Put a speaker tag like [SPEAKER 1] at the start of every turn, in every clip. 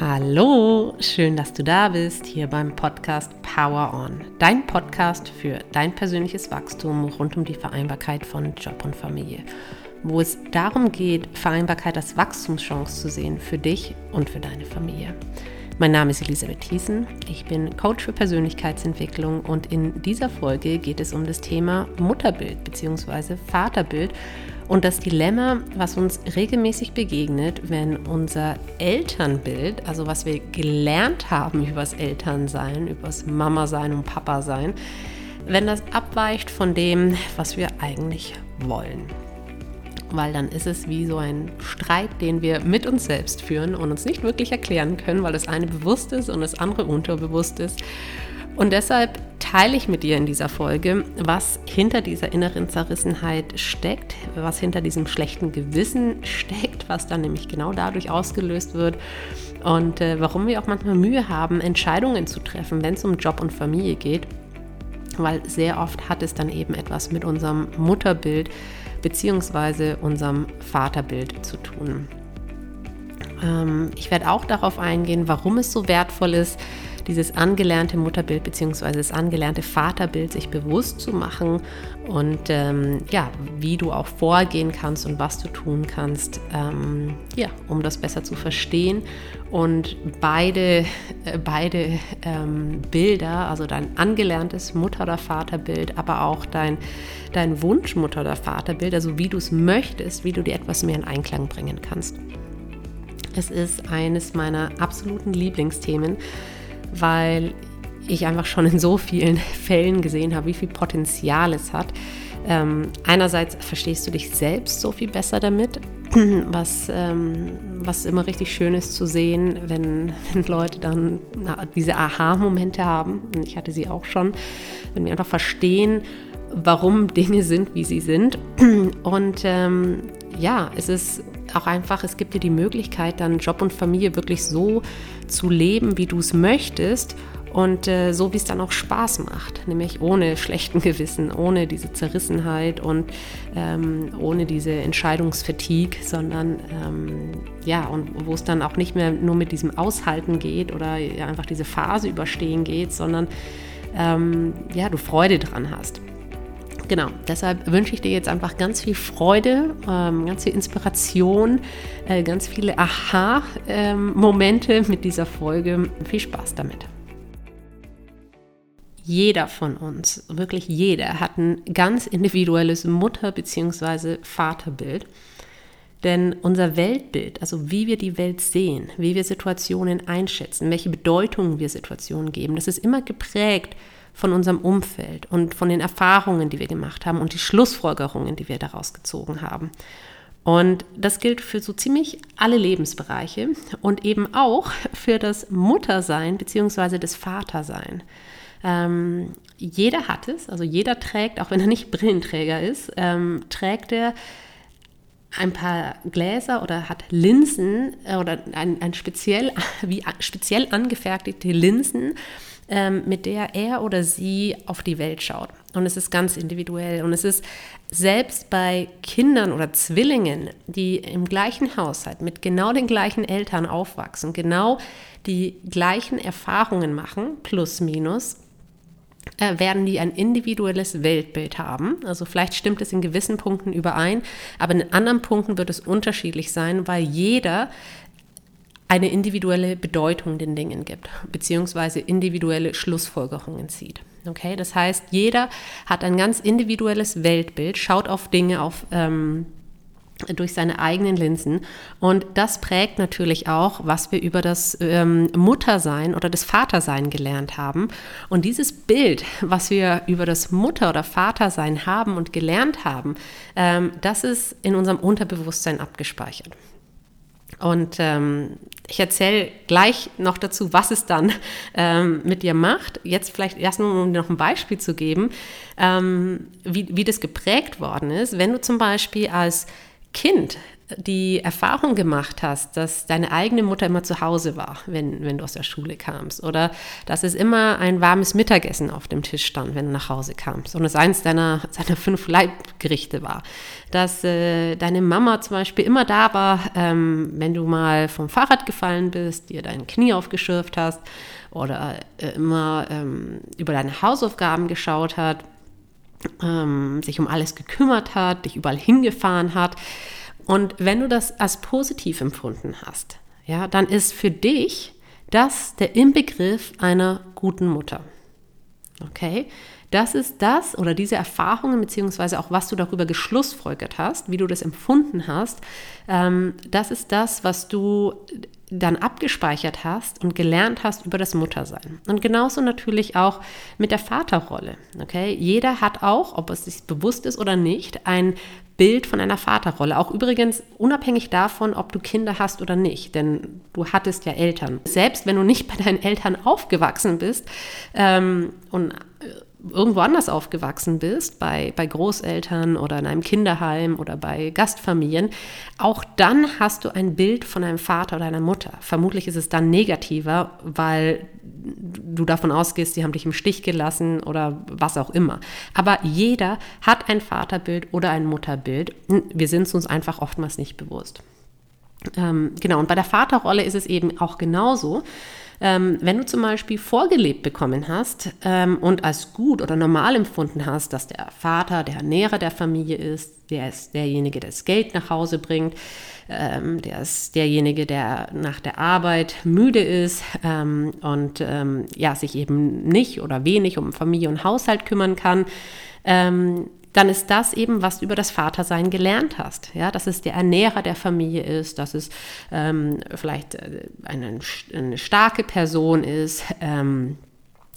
[SPEAKER 1] Hallo, schön, dass du da bist, hier beim Podcast Power On, dein Podcast für dein persönliches Wachstum rund um die Vereinbarkeit von Job und Familie, wo es darum geht, Vereinbarkeit als Wachstumschance zu sehen für dich und für deine Familie. Mein Name ist Elisabeth Thiessen, ich bin Coach für Persönlichkeitsentwicklung und in dieser Folge geht es um das Thema Mutterbild bzw. Vaterbild und das Dilemma, was uns regelmäßig begegnet, wenn unser Elternbild, also was wir gelernt haben übers Elternsein, übers Mama-Sein und Papa-Sein, wenn das abweicht von dem, was wir eigentlich wollen. Weil dann ist es wie so ein Streit, den wir mit uns selbst führen und uns nicht wirklich erklären können, weil das eine bewusst ist und das andere unterbewusst ist. Und deshalb teile ich mit dir in dieser Folge, was hinter dieser inneren Zerrissenheit steckt, was hinter diesem schlechten Gewissen steckt, was dann nämlich genau dadurch ausgelöst wird und äh, warum wir auch manchmal Mühe haben, Entscheidungen zu treffen, wenn es um Job und Familie geht, weil sehr oft hat es dann eben etwas mit unserem Mutterbild bzw. unserem Vaterbild zu tun. Ähm, ich werde auch darauf eingehen, warum es so wertvoll ist, dieses angelernte Mutterbild bzw. das angelernte Vaterbild sich bewusst zu machen und ähm, ja, wie du auch vorgehen kannst und was du tun kannst, ähm, ja, um das besser zu verstehen und beide, äh, beide ähm, Bilder, also dein angelerntes Mutter- oder Vaterbild, aber auch dein, dein Wunschmutter- oder Vaterbild, also wie du es möchtest, wie du dir etwas mehr in Einklang bringen kannst. Es ist eines meiner absoluten Lieblingsthemen, weil ich einfach schon in so vielen Fällen gesehen habe, wie viel Potenzial es hat. Ähm, einerseits verstehst du dich selbst so viel besser damit, was, ähm, was immer richtig schön ist zu sehen, wenn, wenn Leute dann diese Aha-Momente haben. Und ich hatte sie auch schon, wenn wir einfach verstehen, warum Dinge sind, wie sie sind. Und ähm, ja, es ist auch einfach, es gibt dir die Möglichkeit, dann Job und Familie wirklich so zu leben, wie du es möchtest und äh, so, wie es dann auch Spaß macht, nämlich ohne schlechten Gewissen, ohne diese Zerrissenheit und ähm, ohne diese Entscheidungsfatigue, sondern ähm, ja, und wo es dann auch nicht mehr nur mit diesem Aushalten geht oder ja, einfach diese Phase überstehen geht, sondern ähm, ja, du Freude dran hast. Genau, deshalb wünsche ich dir jetzt einfach ganz viel Freude, ähm, ganz viel Inspiration, äh, ganz viele Aha-Momente ähm, mit dieser Folge. Viel Spaß damit. Jeder von uns, wirklich jeder, hat ein ganz individuelles Mutter- bzw. Vaterbild. Denn unser Weltbild, also wie wir die Welt sehen, wie wir Situationen einschätzen, welche Bedeutung wir Situationen geben, das ist immer geprägt von unserem Umfeld und von den Erfahrungen, die wir gemacht haben und die Schlussfolgerungen, die wir daraus gezogen haben. Und das gilt für so ziemlich alle Lebensbereiche und eben auch für das Muttersein bzw. das Vatersein. Ähm, jeder hat es, also jeder trägt, auch wenn er nicht Brillenträger ist, ähm, trägt er ein paar Gläser oder hat Linsen äh, oder ein, ein speziell, wie speziell angefertigte Linsen, ähm, mit der er oder sie auf die Welt schaut. Und es ist ganz individuell. Und es ist selbst bei Kindern oder Zwillingen, die im gleichen Haushalt mit genau den gleichen Eltern aufwachsen, genau die gleichen Erfahrungen machen, plus minus, äh, werden die ein individuelles Weltbild haben. Also vielleicht stimmt es in gewissen Punkten überein, aber in anderen Punkten wird es unterschiedlich sein, weil jeder eine individuelle Bedeutung den Dingen gibt, beziehungsweise individuelle Schlussfolgerungen zieht. Okay, das heißt, jeder hat ein ganz individuelles Weltbild, schaut auf Dinge auf ähm, durch seine eigenen Linsen. Und das prägt natürlich auch, was wir über das ähm, Muttersein oder das Vatersein gelernt haben. Und dieses Bild, was wir über das Mutter- oder Vatersein haben und gelernt haben, ähm, das ist in unserem Unterbewusstsein abgespeichert. Und ähm, ich erzähle gleich noch dazu, was es dann ähm, mit dir macht. Jetzt vielleicht erst nur, um dir noch ein Beispiel zu geben, ähm, wie, wie das geprägt worden ist. Wenn du zum Beispiel als Kind die Erfahrung gemacht hast, dass deine eigene Mutter immer zu Hause war, wenn, wenn du aus der Schule kamst, oder dass es immer ein warmes Mittagessen auf dem Tisch stand, wenn du nach Hause kamst, und es eins deiner, deiner fünf Leibgerichte war, dass äh, deine Mama zum Beispiel immer da war, ähm, wenn du mal vom Fahrrad gefallen bist, dir dein Knie aufgeschürft hast, oder äh, immer ähm, über deine Hausaufgaben geschaut hat, ähm, sich um alles gekümmert hat, dich überall hingefahren hat. Und wenn du das als positiv empfunden hast, ja, dann ist für dich das der Inbegriff einer guten Mutter. Okay? Das ist das oder diese Erfahrungen, beziehungsweise auch was du darüber geschlussfolgert hast, wie du das empfunden hast, ähm, das ist das, was du dann abgespeichert hast und gelernt hast über das Muttersein. Und genauso natürlich auch mit der Vaterrolle. Okay? Jeder hat auch, ob es sich bewusst ist oder nicht, ein Bild von einer Vaterrolle. Auch übrigens unabhängig davon, ob du Kinder hast oder nicht, denn du hattest ja Eltern. Selbst wenn du nicht bei deinen Eltern aufgewachsen bist ähm, und irgendwo anders aufgewachsen bist, bei, bei Großeltern oder in einem Kinderheim oder bei Gastfamilien, auch dann hast du ein Bild von einem Vater oder einer Mutter. Vermutlich ist es dann negativer, weil du davon ausgehst, sie haben dich im Stich gelassen oder was auch immer. Aber jeder hat ein Vaterbild oder ein Mutterbild. Wir sind es uns einfach oftmals nicht bewusst. Ähm, genau, und bei der Vaterrolle ist es eben auch genauso. Ähm, wenn du zum Beispiel vorgelebt bekommen hast ähm, und als gut oder normal empfunden hast, dass der Vater der Ernährer der Familie ist, der ist derjenige, der das Geld nach Hause bringt, ähm, der ist derjenige, der nach der Arbeit müde ist ähm, und ähm, ja, sich eben nicht oder wenig um Familie und Haushalt kümmern kann, ähm, dann ist das eben, was du über das Vatersein gelernt hast. Ja, dass es der Ernährer der Familie ist, dass es ähm, vielleicht äh, eine, eine, starke Person ist, ähm,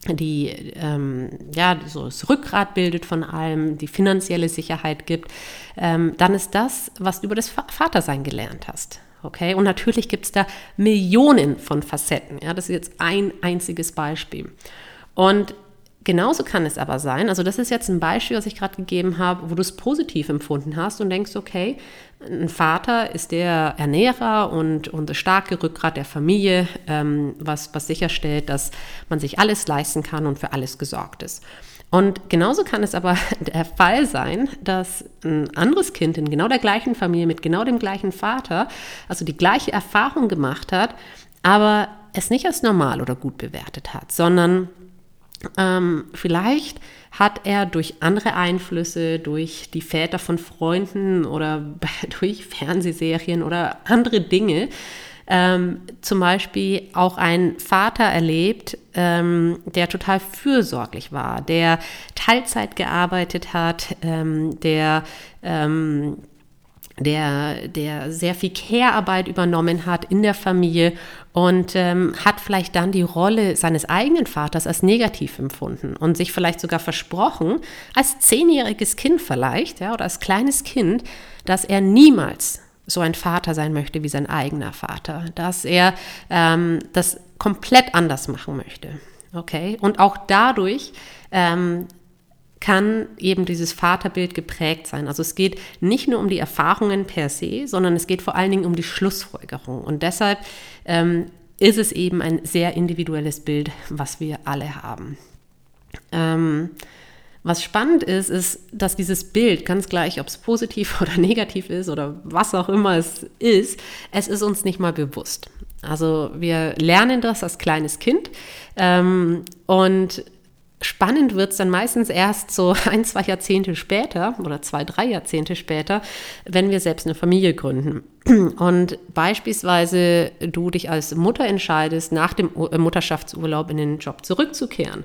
[SPEAKER 1] die ähm, ja so das Rückgrat bildet von allem, die finanzielle Sicherheit gibt, ähm, dann ist das, was du über das Vatersein gelernt hast. Okay, und natürlich gibt es da Millionen von Facetten. Ja, das ist jetzt ein einziges Beispiel. Und Genauso kann es aber sein, also das ist jetzt ein Beispiel, was ich gerade gegeben habe, wo du es positiv empfunden hast und denkst, okay, ein Vater ist der Ernährer und, und das starke Rückgrat der Familie, ähm, was, was sicherstellt, dass man sich alles leisten kann und für alles gesorgt ist. Und genauso kann es aber der Fall sein, dass ein anderes Kind in genau der gleichen Familie mit genau dem gleichen Vater, also die gleiche Erfahrung gemacht hat, aber es nicht als normal oder gut bewertet hat, sondern ähm, vielleicht hat er durch andere Einflüsse, durch die Väter von Freunden oder durch Fernsehserien oder andere Dinge, ähm, zum Beispiel auch einen Vater erlebt, ähm, der total fürsorglich war, der Teilzeit gearbeitet hat, ähm, der ähm, der, der sehr viel Care-Arbeit übernommen hat in der Familie und ähm, hat vielleicht dann die Rolle seines eigenen Vaters als negativ empfunden und sich vielleicht sogar versprochen, als zehnjähriges Kind vielleicht, ja, oder als kleines Kind, dass er niemals so ein Vater sein möchte wie sein eigener Vater, dass er ähm, das komplett anders machen möchte. Okay? Und auch dadurch ähm, kann eben dieses Vaterbild geprägt sein. Also es geht nicht nur um die Erfahrungen per se, sondern es geht vor allen Dingen um die Schlussfolgerung. Und deshalb ähm, ist es eben ein sehr individuelles Bild, was wir alle haben. Ähm, was spannend ist, ist, dass dieses Bild, ganz gleich, ob es positiv oder negativ ist oder was auch immer es ist, es ist uns nicht mal bewusst. Also wir lernen das als kleines Kind ähm, und Spannend wird es dann meistens erst so ein, zwei Jahrzehnte später oder zwei, drei Jahrzehnte später, wenn wir selbst eine Familie gründen. Und beispielsweise du dich als Mutter entscheidest, nach dem äh, Mutterschaftsurlaub in den Job zurückzukehren,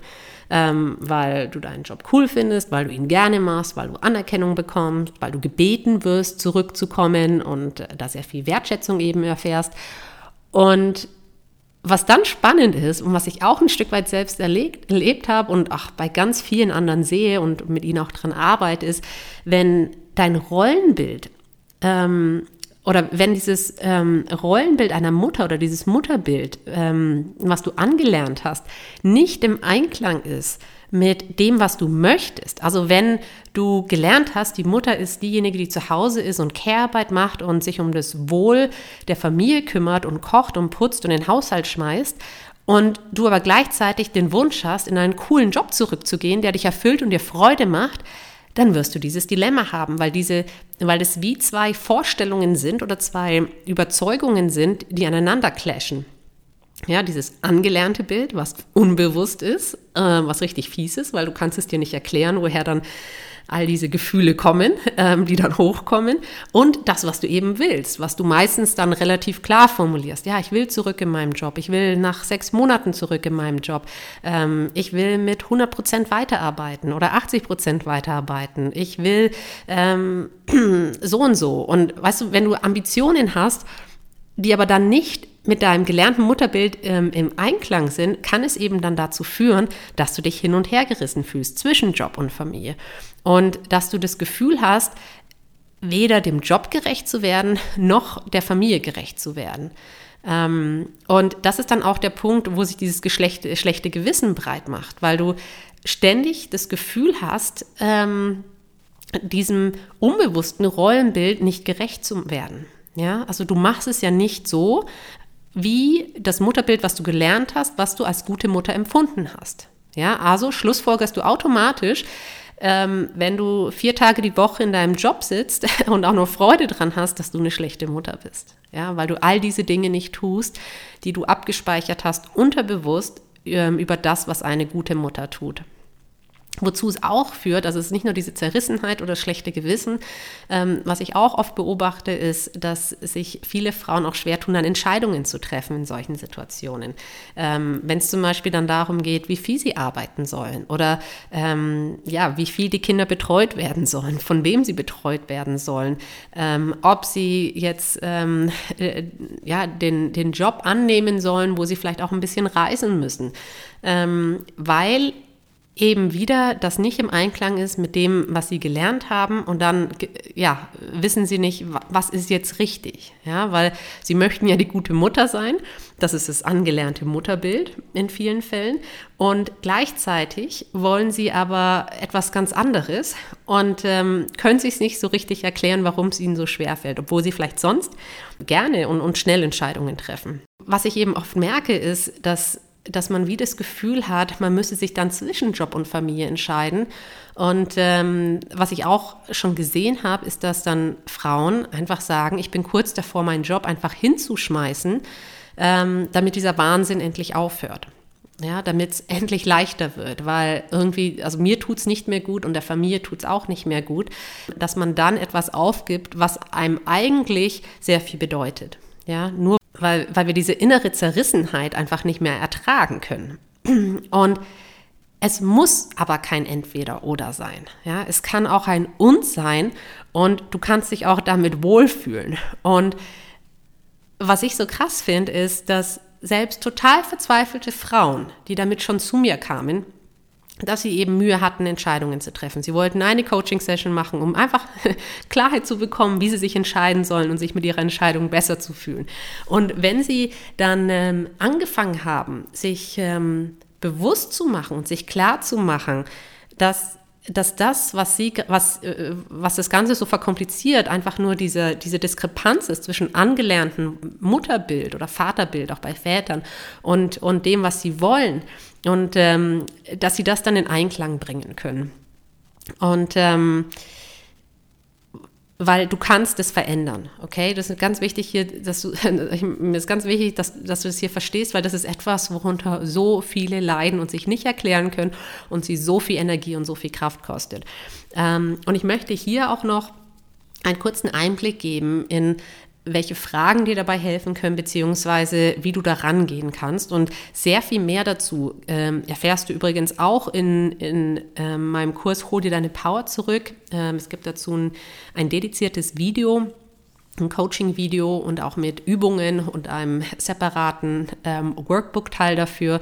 [SPEAKER 1] ähm, weil du deinen Job cool findest, weil du ihn gerne machst, weil du Anerkennung bekommst, weil du gebeten wirst, zurückzukommen und da sehr viel Wertschätzung eben erfährst. Und was dann spannend ist und was ich auch ein Stück weit selbst erlebt, erlebt habe und auch bei ganz vielen anderen sehe und mit ihnen auch dran arbeite, ist, wenn dein Rollenbild ähm, oder wenn dieses ähm, Rollenbild einer Mutter oder dieses Mutterbild, ähm, was du angelernt hast, nicht im Einklang ist mit dem, was du möchtest. Also wenn du gelernt hast, die Mutter ist diejenige, die zu Hause ist und Care-Arbeit macht und sich um das Wohl der Familie kümmert und kocht und putzt und den Haushalt schmeißt und du aber gleichzeitig den Wunsch hast, in einen coolen Job zurückzugehen, der dich erfüllt und dir Freude macht, dann wirst du dieses Dilemma haben, weil diese, weil es wie zwei Vorstellungen sind oder zwei Überzeugungen sind, die aneinander clashen. Ja, dieses angelernte Bild, was unbewusst ist, äh, was richtig fies ist, weil du kannst es dir nicht erklären, woher dann all diese Gefühle kommen, ähm, die dann hochkommen und das, was du eben willst, was du meistens dann relativ klar formulierst. Ja, ich will zurück in meinem Job, ich will nach sechs Monaten zurück in meinem Job, ähm, ich will mit 100 Prozent weiterarbeiten oder 80 Prozent weiterarbeiten, ich will ähm, so und so. Und weißt du, wenn du Ambitionen hast, die aber dann nicht mit deinem gelernten Mutterbild ähm, im Einklang sind, kann es eben dann dazu führen, dass du dich hin und her gerissen fühlst zwischen Job und Familie. Und dass du das Gefühl hast, weder dem Job gerecht zu werden, noch der Familie gerecht zu werden. Ähm, und das ist dann auch der Punkt, wo sich dieses Geschlecht, schlechte Gewissen breit macht, weil du ständig das Gefühl hast, ähm, diesem unbewussten Rollenbild nicht gerecht zu werden. Ja, also du machst es ja nicht so, wie das Mutterbild, was du gelernt hast, was du als gute Mutter empfunden hast. Ja, also schlussfolgerst du automatisch, ähm, wenn du vier Tage die Woche in deinem Job sitzt und auch nur Freude dran hast, dass du eine schlechte Mutter bist. Ja, weil du all diese Dinge nicht tust, die du abgespeichert hast, unterbewusst ähm, über das, was eine gute Mutter tut. Wozu es auch führt, also es ist nicht nur diese Zerrissenheit oder schlechte Gewissen. Ähm, was ich auch oft beobachte, ist, dass sich viele Frauen auch schwer tun, dann Entscheidungen zu treffen in solchen Situationen. Ähm, Wenn es zum Beispiel dann darum geht, wie viel sie arbeiten sollen oder ähm, ja, wie viel die Kinder betreut werden sollen, von wem sie betreut werden sollen, ähm, ob sie jetzt ähm, äh, ja, den, den Job annehmen sollen, wo sie vielleicht auch ein bisschen reisen müssen. Ähm, weil eben wieder das nicht im Einklang ist mit dem, was sie gelernt haben. Und dann ja, wissen sie nicht, was ist jetzt richtig, ja, weil sie möchten ja die gute Mutter sein, das ist das angelernte Mutterbild in vielen Fällen. Und gleichzeitig wollen sie aber etwas ganz anderes. Und ähm, können sich nicht so richtig erklären, warum es ihnen so schwer fällt, obwohl sie vielleicht sonst gerne und, und schnell Entscheidungen treffen. Was ich eben oft merke, ist, dass dass man wie das Gefühl hat, man müsse sich dann zwischen Job und Familie entscheiden. Und ähm, was ich auch schon gesehen habe, ist, dass dann Frauen einfach sagen, ich bin kurz davor, meinen Job einfach hinzuschmeißen, ähm, damit dieser Wahnsinn endlich aufhört. Ja, damit es endlich leichter wird, weil irgendwie, also mir tut es nicht mehr gut und der Familie tut es auch nicht mehr gut, dass man dann etwas aufgibt, was einem eigentlich sehr viel bedeutet. Ja, nur weil, weil wir diese innere Zerrissenheit einfach nicht mehr ertragen können. Und es muss aber kein Entweder-Oder sein. Ja, es kann auch ein Und sein und du kannst dich auch damit wohlfühlen. Und was ich so krass finde, ist, dass selbst total verzweifelte Frauen, die damit schon zu mir kamen, dass sie eben Mühe hatten, Entscheidungen zu treffen. Sie wollten eine Coaching-Session machen, um einfach Klarheit zu bekommen, wie sie sich entscheiden sollen und sich mit ihrer Entscheidung besser zu fühlen. Und wenn sie dann ähm, angefangen haben, sich ähm, bewusst zu machen und sich klar zu machen, dass dass das, was sie, was, äh, was das Ganze so verkompliziert, einfach nur diese, diese Diskrepanz ist zwischen angelernten Mutterbild oder Vaterbild, auch bei Vätern, und, und dem, was sie wollen, und ähm, dass sie das dann in Einklang bringen können. Und ähm, weil du kannst es verändern, okay? Das ist ganz wichtig hier, dass du, mir ist ganz wichtig, dass, dass du das hier verstehst, weil das ist etwas, worunter so viele leiden und sich nicht erklären können und sie so viel Energie und so viel Kraft kostet. Ähm, und ich möchte hier auch noch einen kurzen Einblick geben in welche Fragen dir dabei helfen können, beziehungsweise wie du da rangehen kannst. Und sehr viel mehr dazu ähm, erfährst du übrigens auch in, in ähm, meinem Kurs Hol dir deine Power zurück. Ähm, es gibt dazu ein, ein dediziertes Video ein Coaching-Video und auch mit Übungen und einem separaten ähm, Workbook-Teil dafür,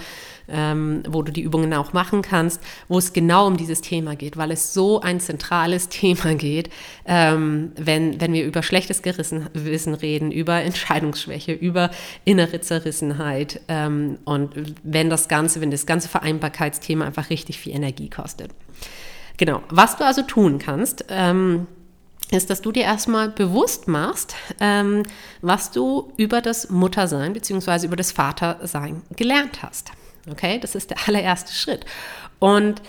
[SPEAKER 1] ähm, wo du die Übungen auch machen kannst, wo es genau um dieses Thema geht, weil es so ein zentrales Thema geht, ähm, wenn, wenn wir über schlechtes Gewissen reden, über Entscheidungsschwäche, über innere Zerrissenheit ähm, und wenn das Ganze, wenn das ganze Vereinbarkeitsthema einfach richtig viel Energie kostet. Genau, was du also tun kannst, ähm, ist, dass du dir erstmal bewusst machst, ähm, was du über das Muttersein bzw. über das Vatersein gelernt hast. Okay, das ist der allererste Schritt. Und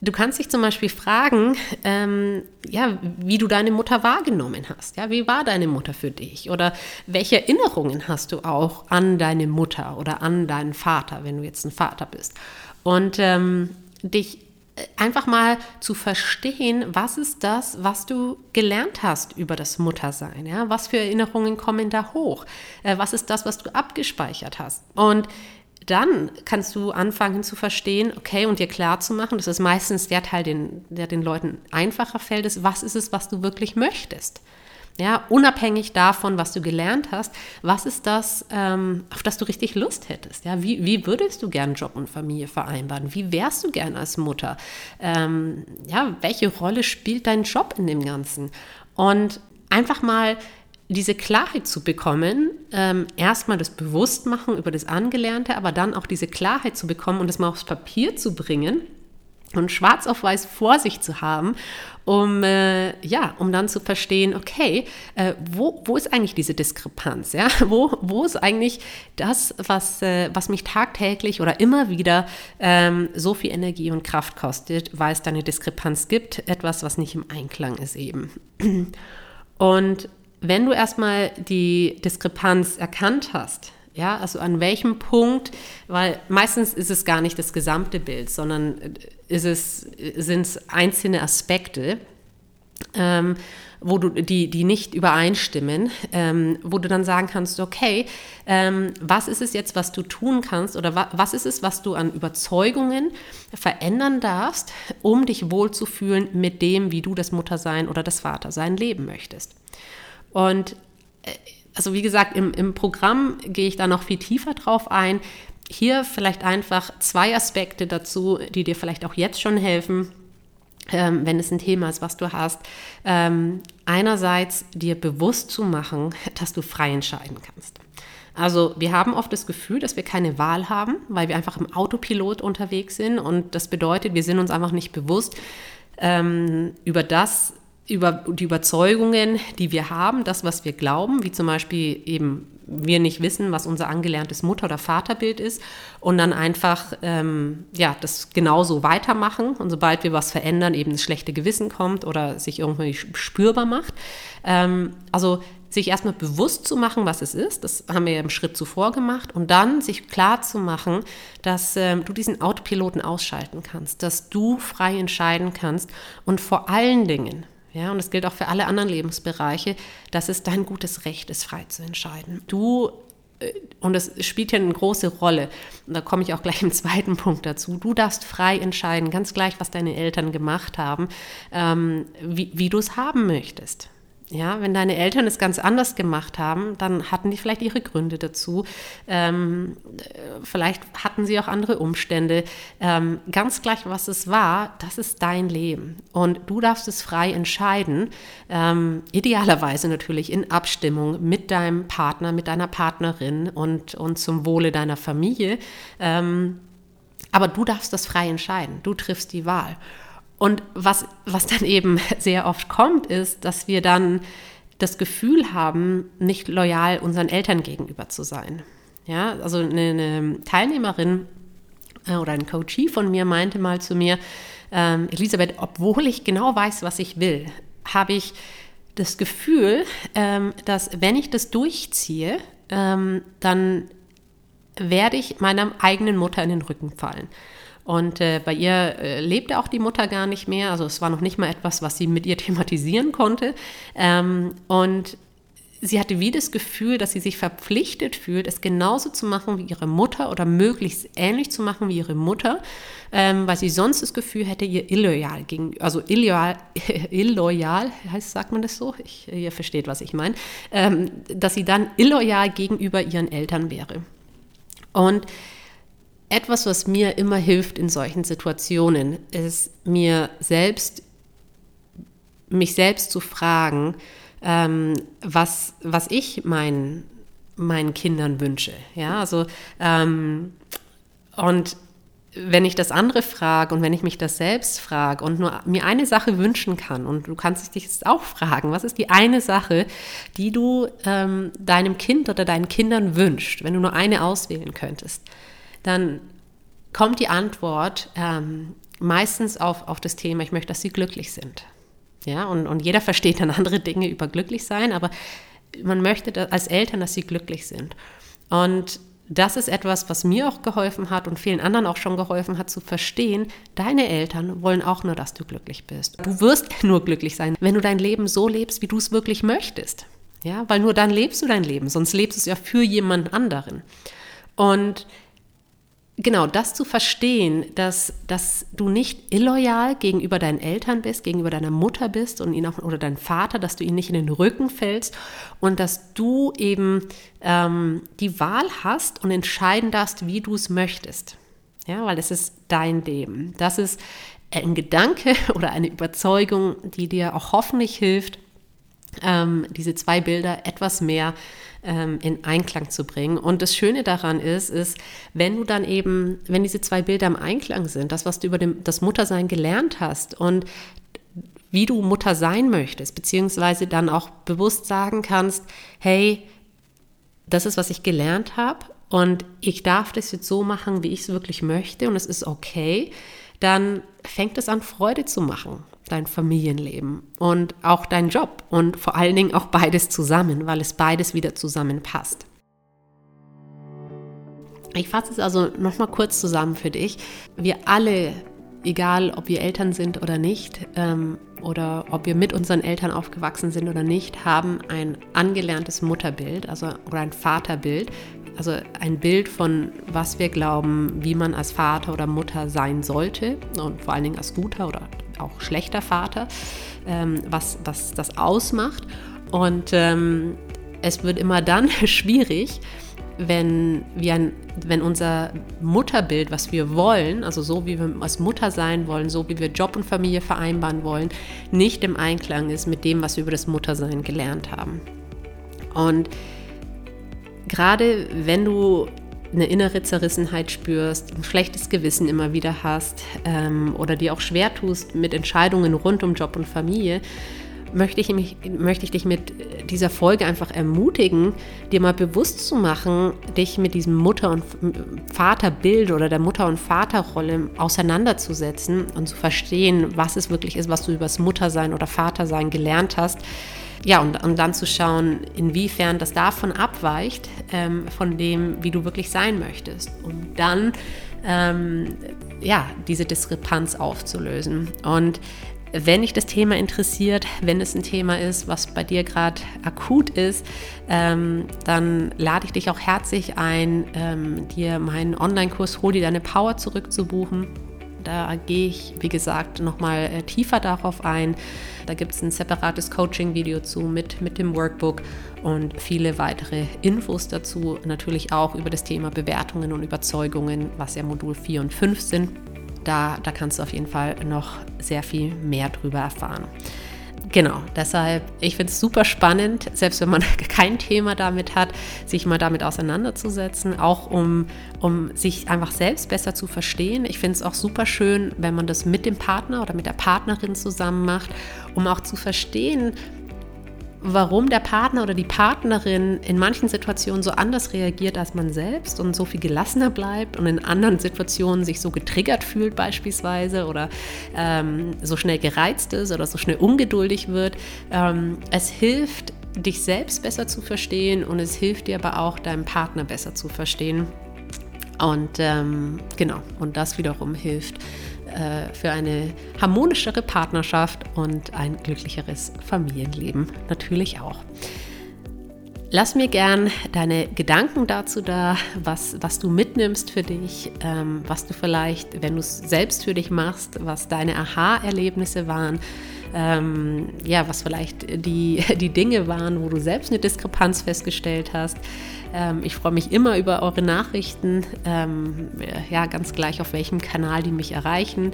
[SPEAKER 1] du kannst dich zum Beispiel fragen, ähm, ja, wie du deine Mutter wahrgenommen hast. Ja, wie war deine Mutter für dich? Oder welche Erinnerungen hast du auch an deine Mutter oder an deinen Vater, wenn du jetzt ein Vater bist? Und ähm, dich einfach mal zu verstehen, was ist das, was du gelernt hast über das Muttersein? Ja? Was für Erinnerungen kommen da hoch? Äh, was ist das, was du abgespeichert hast? Und dann kannst du anfangen zu verstehen, okay, und dir klar zu machen, das ist meistens der Teil, den, der den Leuten einfacher fällt, ist, was ist es, was du wirklich möchtest? Ja, unabhängig davon, was du gelernt hast, was ist das, ähm, auf das du richtig Lust hättest? Ja, wie, wie würdest du gern Job und Familie vereinbaren? Wie wärst du gern als Mutter? Ähm, ja, welche Rolle spielt dein Job in dem Ganzen? Und einfach mal diese Klarheit zu bekommen, ähm, erstmal das Bewusstmachen über das Angelernte, aber dann auch diese Klarheit zu bekommen und das mal aufs Papier zu bringen und schwarz auf weiß vor sich zu haben, um, äh, ja, um dann zu verstehen, okay, äh, wo, wo ist eigentlich diese Diskrepanz? Ja? Wo, wo ist eigentlich das, was, äh, was mich tagtäglich oder immer wieder ähm, so viel Energie und Kraft kostet, weil es da eine Diskrepanz gibt, etwas, was nicht im Einklang ist eben. Und wenn du erstmal die Diskrepanz erkannt hast, ja, also an welchem Punkt, weil meistens ist es gar nicht das gesamte Bild, sondern ist es, sind es einzelne Aspekte, ähm, wo du, die, die nicht übereinstimmen, ähm, wo du dann sagen kannst, okay, ähm, was ist es jetzt, was du tun kannst oder wa was ist es, was du an Überzeugungen verändern darfst, um dich wohlzufühlen mit dem, wie du das Muttersein oder das Vatersein leben möchtest. Und äh, also wie gesagt, im, im Programm gehe ich da noch viel tiefer drauf ein. Hier vielleicht einfach zwei Aspekte dazu, die dir vielleicht auch jetzt schon helfen, ähm, wenn es ein Thema ist, was du hast. Ähm, einerseits dir bewusst zu machen, dass du frei entscheiden kannst. Also wir haben oft das Gefühl, dass wir keine Wahl haben, weil wir einfach im Autopilot unterwegs sind und das bedeutet, wir sind uns einfach nicht bewusst ähm, über das, über die Überzeugungen, die wir haben, das, was wir glauben, wie zum Beispiel eben wir nicht wissen, was unser angelerntes Mutter- oder Vaterbild ist und dann einfach ähm, ja, das genauso weitermachen und sobald wir was verändern, eben das schlechte Gewissen kommt oder sich irgendwie spürbar macht. Ähm, also sich erstmal bewusst zu machen, was es ist, das haben wir ja im Schritt zuvor gemacht, und dann sich klar zu machen, dass ähm, du diesen Autopiloten ausschalten kannst, dass du frei entscheiden kannst und vor allen Dingen, ja, und das gilt auch für alle anderen Lebensbereiche, dass es dein gutes Recht ist, frei zu entscheiden. Du äh, und das spielt ja eine große Rolle. Und da komme ich auch gleich im zweiten Punkt dazu. Du darfst frei entscheiden, ganz gleich, was deine Eltern gemacht haben, ähm, wie, wie du es haben möchtest. Ja, wenn deine Eltern es ganz anders gemacht haben, dann hatten die vielleicht ihre Gründe dazu. Ähm, vielleicht hatten sie auch andere Umstände. Ähm, ganz gleich, was es war, das ist dein Leben. Und du darfst es frei entscheiden. Ähm, idealerweise natürlich in Abstimmung mit deinem Partner, mit deiner Partnerin und, und zum Wohle deiner Familie. Ähm, aber du darfst das frei entscheiden. Du triffst die Wahl. Und was, was dann eben sehr oft kommt, ist, dass wir dann das Gefühl haben, nicht loyal unseren Eltern gegenüber zu sein. Ja, also eine, eine Teilnehmerin äh, oder ein Coachie von mir meinte mal zu mir, ähm, Elisabeth, obwohl ich genau weiß, was ich will, habe ich das Gefühl, ähm, dass wenn ich das durchziehe, ähm, dann werde ich meiner eigenen Mutter in den Rücken fallen. Und äh, bei ihr äh, lebte auch die Mutter gar nicht mehr. Also es war noch nicht mal etwas, was sie mit ihr thematisieren konnte. Ähm, und sie hatte wie das Gefühl, dass sie sich verpflichtet fühlt, es genauso zu machen wie ihre Mutter oder möglichst ähnlich zu machen wie ihre Mutter, ähm, weil sie sonst das Gefühl hätte, ihr illoyal gegen, also illoyal, illoyal heißt, sagt man das so? Ich, ihr versteht, was ich meine, ähm, dass sie dann illoyal gegenüber ihren Eltern wäre. Und etwas, was mir immer hilft in solchen Situationen, ist mir selbst, mich selbst zu fragen, ähm, was, was ich meinen, meinen Kindern wünsche. Ja, also, ähm, und wenn ich das andere frage und wenn ich mich das selbst frage und nur mir eine Sache wünschen kann und du kannst dich jetzt auch fragen, was ist die eine Sache, die du ähm, deinem Kind oder deinen Kindern wünscht, wenn du nur eine auswählen könntest, dann kommt die Antwort ähm, meistens auf, auf das Thema, ich möchte, dass sie glücklich sind. Ja, und, und jeder versteht dann andere Dinge über glücklich sein, aber man möchte als Eltern, dass sie glücklich sind. Und das ist etwas, was mir auch geholfen hat und vielen anderen auch schon geholfen hat zu verstehen, deine Eltern wollen auch nur, dass du glücklich bist. Du wirst nur glücklich sein, wenn du dein Leben so lebst, wie du es wirklich möchtest. Ja, weil nur dann lebst du dein Leben, sonst lebst du es ja für jemand anderen. Und genau das zu verstehen, dass, dass du nicht illoyal gegenüber deinen Eltern bist, gegenüber deiner Mutter bist und ihn auch, oder deinem Vater, dass du ihn nicht in den Rücken fällst und dass du eben ähm, die Wahl hast und entscheiden darfst, wie du es möchtest. Ja, weil es ist dein Leben. Das ist ein Gedanke oder eine Überzeugung, die dir auch hoffentlich hilft, ähm, diese zwei Bilder etwas mehr ähm, in Einklang zu bringen. Und das Schöne daran ist, ist, wenn du dann eben, wenn diese zwei Bilder im Einklang sind, das, was du über dem, das Muttersein gelernt hast und wie du Mutter sein möchtest, beziehungsweise dann auch bewusst sagen kannst, hey, das ist, was ich gelernt habe und ich darf das jetzt so machen, wie ich es wirklich möchte und es ist okay, dann fängt es an, Freude zu machen dein Familienleben und auch dein Job und vor allen Dingen auch beides zusammen, weil es beides wieder zusammenpasst. Ich fasse es also nochmal kurz zusammen für dich. Wir alle, egal ob wir Eltern sind oder nicht, ähm, oder ob wir mit unseren Eltern aufgewachsen sind oder nicht, haben ein angelerntes Mutterbild, also oder ein Vaterbild, also ein Bild von was wir glauben, wie man als Vater oder Mutter sein sollte und vor allen Dingen als guter oder auch schlechter Vater, ähm, was, was das ausmacht. Und ähm, es wird immer dann schwierig, wenn, wir wenn unser Mutterbild, was wir wollen, also so wie wir als Mutter sein wollen, so wie wir Job und Familie vereinbaren wollen, nicht im Einklang ist mit dem, was wir über das Muttersein gelernt haben. Und gerade wenn du eine innere Zerrissenheit spürst, ein schlechtes Gewissen immer wieder hast ähm, oder dir auch schwer tust mit Entscheidungen rund um Job und Familie, möchte ich, mich, möchte ich dich mit dieser Folge einfach ermutigen, dir mal bewusst zu machen, dich mit diesem Mutter- und Vaterbild oder der Mutter- und Vaterrolle auseinanderzusetzen und zu verstehen, was es wirklich ist, was du über das Muttersein oder Vatersein gelernt hast ja, und, und dann zu schauen, inwiefern das davon abweicht, ähm, von dem, wie du wirklich sein möchtest. Um dann ähm, ja, diese Diskrepanz aufzulösen. Und wenn dich das Thema interessiert, wenn es ein Thema ist, was bei dir gerade akut ist, ähm, dann lade ich dich auch herzlich ein, ähm, dir meinen Online-Kurs Hol dir deine Power zurückzubuchen. Da gehe ich, wie gesagt, nochmal äh, tiefer darauf ein. Da gibt es ein separates Coaching-Video zu mit, mit dem Workbook und viele weitere Infos dazu. Natürlich auch über das Thema Bewertungen und Überzeugungen, was ja Modul 4 und 5 sind. Da, da kannst du auf jeden Fall noch sehr viel mehr drüber erfahren. Genau, deshalb, ich finde es super spannend, selbst wenn man kein Thema damit hat, sich mal damit auseinanderzusetzen, auch um, um sich einfach selbst besser zu verstehen. Ich finde es auch super schön, wenn man das mit dem Partner oder mit der Partnerin zusammen macht, um auch zu verstehen, warum der Partner oder die Partnerin in manchen Situationen so anders reagiert als man selbst und so viel gelassener bleibt und in anderen Situationen sich so getriggert fühlt beispielsweise oder ähm, so schnell gereizt ist oder so schnell ungeduldig wird. Ähm, es hilft, dich selbst besser zu verstehen und es hilft dir aber auch, deinen Partner besser zu verstehen. Und ähm, genau, und das wiederum hilft, äh, für eine harmonischere Partnerschaft und ein glücklicheres Familienleben natürlich auch. Lass mir gern deine Gedanken dazu da, was, was du mitnimmst für dich, ähm, was du vielleicht, wenn du es selbst für dich machst, was deine Aha-Erlebnisse waren, ähm, ja, was vielleicht die, die Dinge waren, wo du selbst eine Diskrepanz festgestellt hast. Ähm, ich freue mich immer über eure Nachrichten, ähm, ja, ganz gleich auf welchem Kanal die mich erreichen.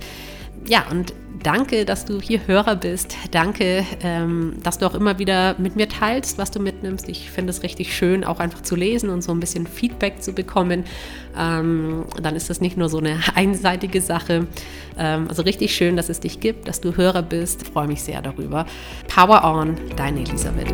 [SPEAKER 1] Ja, und danke, dass du hier Hörer bist. Danke, ähm, dass du auch immer wieder mit mir teilst, was du mitnimmst. Ich finde es richtig schön, auch einfach zu lesen und so ein bisschen Feedback zu bekommen. Ähm, dann ist das nicht nur so eine einseitige Sache. Ähm, also richtig schön, dass es dich gibt, dass du Hörer bist. Freue mich sehr darüber. Power on, deine Elisabeth.